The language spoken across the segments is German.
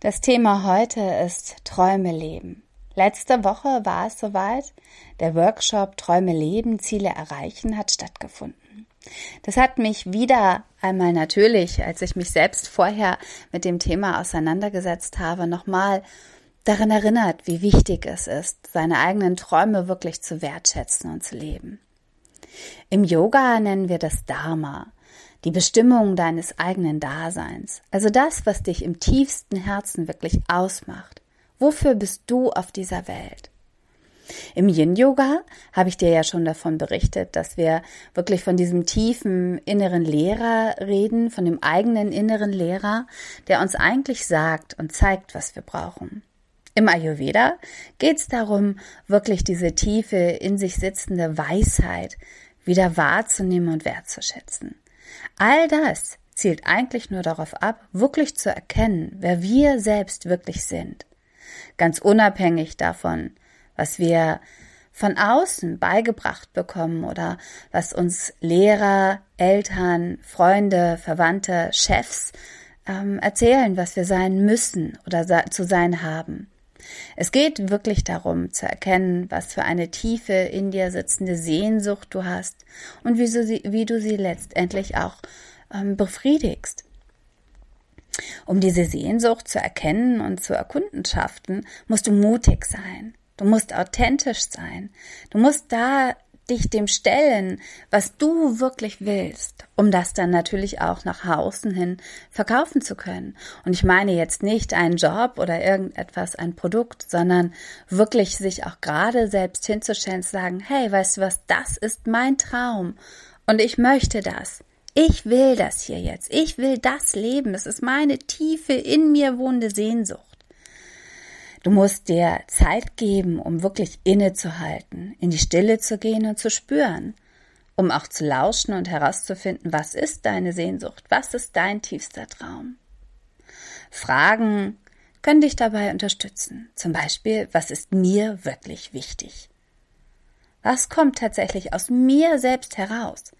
das Thema heute ist Träume leben. Letzte Woche war es soweit. Der Workshop Träume leben, Ziele erreichen hat stattgefunden. Das hat mich wieder einmal natürlich, als ich mich selbst vorher mit dem Thema auseinandergesetzt habe, nochmal daran erinnert, wie wichtig es ist, seine eigenen Träume wirklich zu wertschätzen und zu leben. Im Yoga nennen wir das Dharma die Bestimmung deines eigenen Daseins, also das, was dich im tiefsten Herzen wirklich ausmacht. Wofür bist du auf dieser Welt? Im Yin-Yoga habe ich dir ja schon davon berichtet, dass wir wirklich von diesem tiefen inneren Lehrer reden, von dem eigenen inneren Lehrer, der uns eigentlich sagt und zeigt, was wir brauchen. Im Ayurveda geht es darum, wirklich diese tiefe, in sich sitzende Weisheit wieder wahrzunehmen und wertzuschätzen. All das zielt eigentlich nur darauf ab, wirklich zu erkennen, wer wir selbst wirklich sind. Ganz unabhängig davon, was wir von außen beigebracht bekommen oder was uns Lehrer, Eltern, Freunde, Verwandte, Chefs ähm, erzählen, was wir sein müssen oder zu sein haben. Es geht wirklich darum zu erkennen, was für eine tiefe in dir sitzende Sehnsucht du hast und wie, so sie, wie du sie letztendlich auch ähm, befriedigst. Um diese Sehnsucht zu erkennen und zu erkundschaften, musst du mutig sein. Du musst authentisch sein. Du musst da dich dem stellen, was du wirklich willst, um das dann natürlich auch nach außen hin verkaufen zu können. Und ich meine jetzt nicht einen Job oder irgendetwas, ein Produkt, sondern wirklich sich auch gerade selbst hinzustellen, zu sagen, hey, weißt du was, das ist mein Traum und ich möchte das. Ich will das hier jetzt. Ich will das leben. Es ist meine tiefe, in mir wohnende Sehnsucht. Du musst dir Zeit geben, um wirklich innezuhalten, in die Stille zu gehen und zu spüren, um auch zu lauschen und herauszufinden, was ist deine Sehnsucht, was ist dein tiefster Traum. Fragen können dich dabei unterstützen. Zum Beispiel, was ist mir wirklich wichtig? Was kommt tatsächlich aus mir selbst heraus?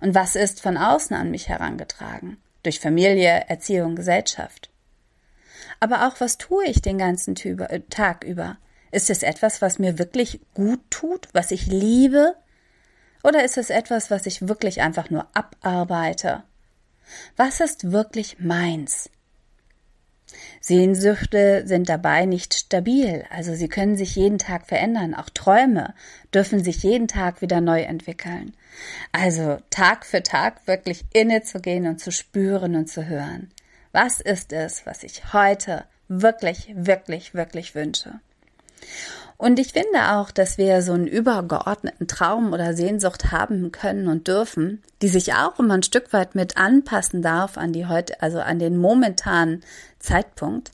Und was ist von außen an mich herangetragen? Durch Familie, Erziehung, Gesellschaft? Aber auch, was tue ich den ganzen äh, Tag über? Ist es etwas, was mir wirklich gut tut, was ich liebe? Oder ist es etwas, was ich wirklich einfach nur abarbeite? Was ist wirklich meins? Sehnsüchte sind dabei nicht stabil, also sie können sich jeden Tag verändern. Auch Träume dürfen sich jeden Tag wieder neu entwickeln. Also Tag für Tag wirklich innezugehen und zu spüren und zu hören. Was ist es, was ich heute wirklich, wirklich, wirklich wünsche? Und ich finde auch, dass wir so einen übergeordneten Traum oder Sehnsucht haben können und dürfen, die sich auch immer ein Stück weit mit anpassen darf an die heute, also an den momentanen Zeitpunkt.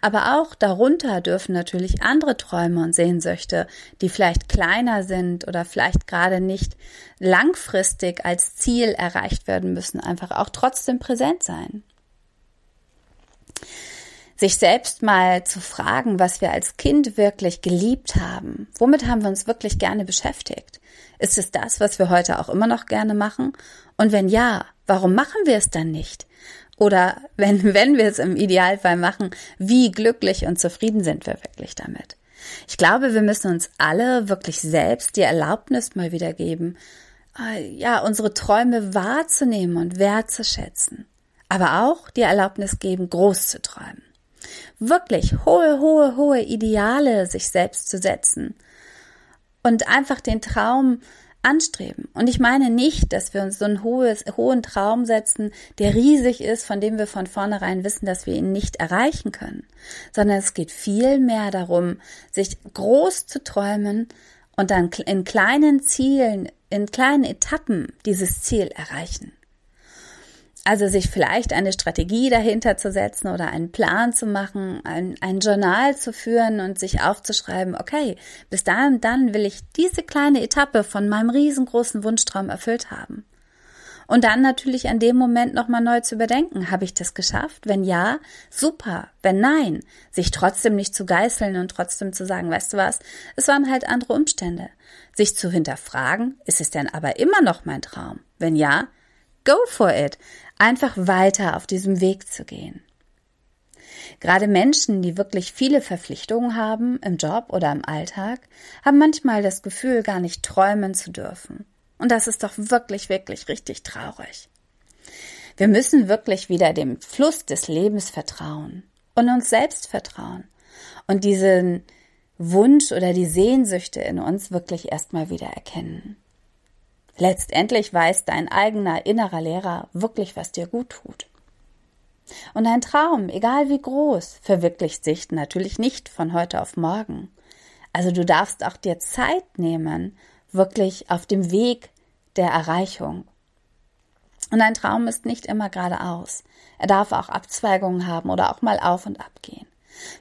Aber auch darunter dürfen natürlich andere Träume und Sehnsüchte, die vielleicht kleiner sind oder vielleicht gerade nicht langfristig als Ziel erreicht werden müssen, einfach auch trotzdem präsent sein sich selbst mal zu fragen, was wir als Kind wirklich geliebt haben. Womit haben wir uns wirklich gerne beschäftigt? Ist es das, was wir heute auch immer noch gerne machen? Und wenn ja, warum machen wir es dann nicht? Oder wenn, wenn wir es im Idealfall machen, wie glücklich und zufrieden sind wir wirklich damit? Ich glaube, wir müssen uns alle wirklich selbst die Erlaubnis mal wieder geben, äh, ja, unsere Träume wahrzunehmen und wertzuschätzen. Aber auch die Erlaubnis geben, groß zu träumen wirklich hohe, hohe, hohe Ideale sich selbst zu setzen und einfach den Traum anstreben. Und ich meine nicht, dass wir uns so einen hohes, hohen Traum setzen, der riesig ist, von dem wir von vornherein wissen, dass wir ihn nicht erreichen können, sondern es geht viel mehr darum, sich groß zu träumen und dann in kleinen Zielen, in kleinen Etappen dieses Ziel erreichen. Also sich vielleicht eine Strategie dahinter zu setzen oder einen Plan zu machen, ein, ein Journal zu führen und sich aufzuschreiben, okay, bis dahin dann will ich diese kleine Etappe von meinem riesengroßen Wunschtraum erfüllt haben. Und dann natürlich an dem Moment nochmal neu zu überdenken, habe ich das geschafft? Wenn ja, super. Wenn nein, sich trotzdem nicht zu geißeln und trotzdem zu sagen, weißt du was, es waren halt andere Umstände. Sich zu hinterfragen, ist es denn aber immer noch mein Traum? Wenn ja, go for it einfach weiter auf diesem Weg zu gehen. Gerade Menschen, die wirklich viele Verpflichtungen haben im Job oder im Alltag, haben manchmal das Gefühl, gar nicht träumen zu dürfen. Und das ist doch wirklich, wirklich richtig traurig. Wir müssen wirklich wieder dem Fluss des Lebens vertrauen und uns selbst vertrauen und diesen Wunsch oder die Sehnsüchte in uns wirklich erstmal wieder erkennen. Letztendlich weiß dein eigener innerer Lehrer wirklich, was dir gut tut. Und ein Traum, egal wie groß, verwirklicht sich natürlich nicht von heute auf morgen. Also du darfst auch dir Zeit nehmen, wirklich auf dem Weg der Erreichung. Und ein Traum ist nicht immer geradeaus. Er darf auch Abzweigungen haben oder auch mal auf und ab gehen.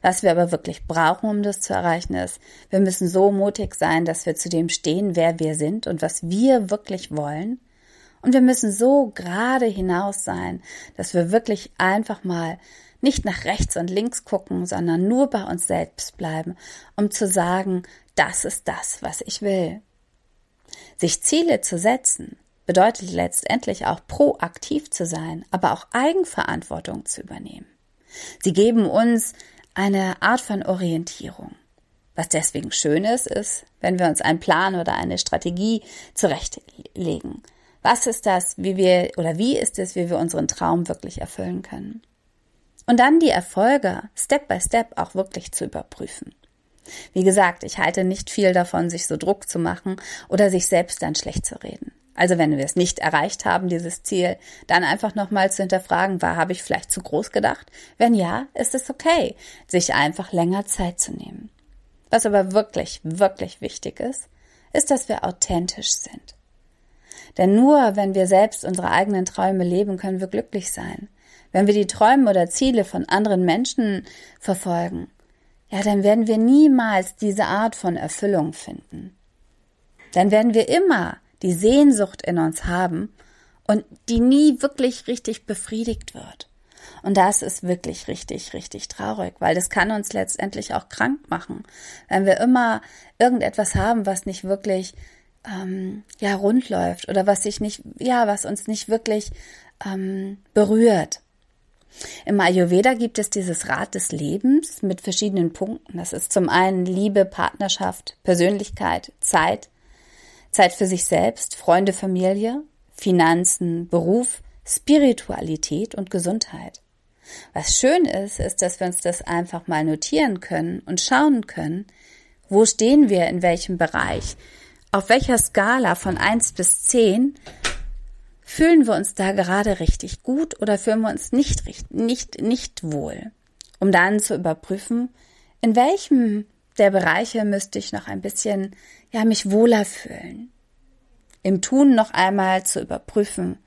Was wir aber wirklich brauchen, um das zu erreichen, ist, wir müssen so mutig sein, dass wir zu dem stehen, wer wir sind und was wir wirklich wollen. Und wir müssen so gerade hinaus sein, dass wir wirklich einfach mal nicht nach rechts und links gucken, sondern nur bei uns selbst bleiben, um zu sagen, das ist das, was ich will. Sich Ziele zu setzen, bedeutet letztendlich auch proaktiv zu sein, aber auch Eigenverantwortung zu übernehmen. Sie geben uns eine Art von Orientierung. Was deswegen schön ist, ist, wenn wir uns einen Plan oder eine Strategie zurechtlegen. Was ist das, wie wir oder wie ist es, wie wir unseren Traum wirklich erfüllen können? Und dann die Erfolge Step by Step auch wirklich zu überprüfen. Wie gesagt, ich halte nicht viel davon, sich so Druck zu machen oder sich selbst dann schlecht zu reden. Also wenn wir es nicht erreicht haben, dieses Ziel, dann einfach nochmal zu hinterfragen, war, habe ich vielleicht zu groß gedacht? Wenn ja, ist es okay, sich einfach länger Zeit zu nehmen. Was aber wirklich, wirklich wichtig ist, ist, dass wir authentisch sind. Denn nur wenn wir selbst unsere eigenen Träume leben, können wir glücklich sein. Wenn wir die Träume oder Ziele von anderen Menschen verfolgen, ja, dann werden wir niemals diese Art von Erfüllung finden. Dann werden wir immer die Sehnsucht in uns haben und die nie wirklich richtig befriedigt wird. Und das ist wirklich richtig, richtig traurig, weil das kann uns letztendlich auch krank machen, wenn wir immer irgendetwas haben, was nicht wirklich ähm, ja rund läuft oder was sich nicht, ja, was uns nicht wirklich ähm, berührt. Im Ayurveda gibt es dieses Rad des Lebens mit verschiedenen Punkten. Das ist zum einen Liebe, Partnerschaft, Persönlichkeit, Zeit, Zeit für sich selbst, Freunde, Familie, Finanzen, Beruf, Spiritualität und Gesundheit. Was schön ist, ist, dass wir uns das einfach mal notieren können und schauen können, wo stehen wir in welchem Bereich, auf welcher Skala von eins bis zehn fühlen wir uns da gerade richtig gut oder fühlen wir uns nicht, nicht, nicht wohl, um dann zu überprüfen, in welchem der Bereiche müsste ich noch ein bisschen, ja, mich wohler fühlen. Im Tun noch einmal zu überprüfen,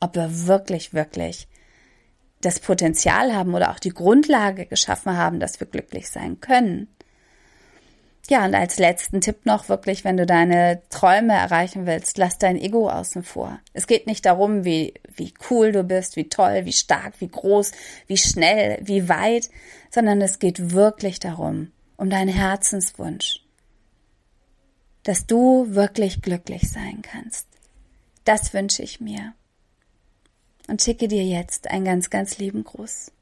ob wir wirklich, wirklich das Potenzial haben oder auch die Grundlage geschaffen haben, dass wir glücklich sein können. Ja, und als letzten Tipp noch wirklich, wenn du deine Träume erreichen willst, lass dein Ego außen vor. Es geht nicht darum, wie, wie cool du bist, wie toll, wie stark, wie groß, wie schnell, wie weit, sondern es geht wirklich darum, um deinen Herzenswunsch, dass du wirklich glücklich sein kannst. Das wünsche ich mir. Und schicke dir jetzt einen ganz, ganz lieben Gruß.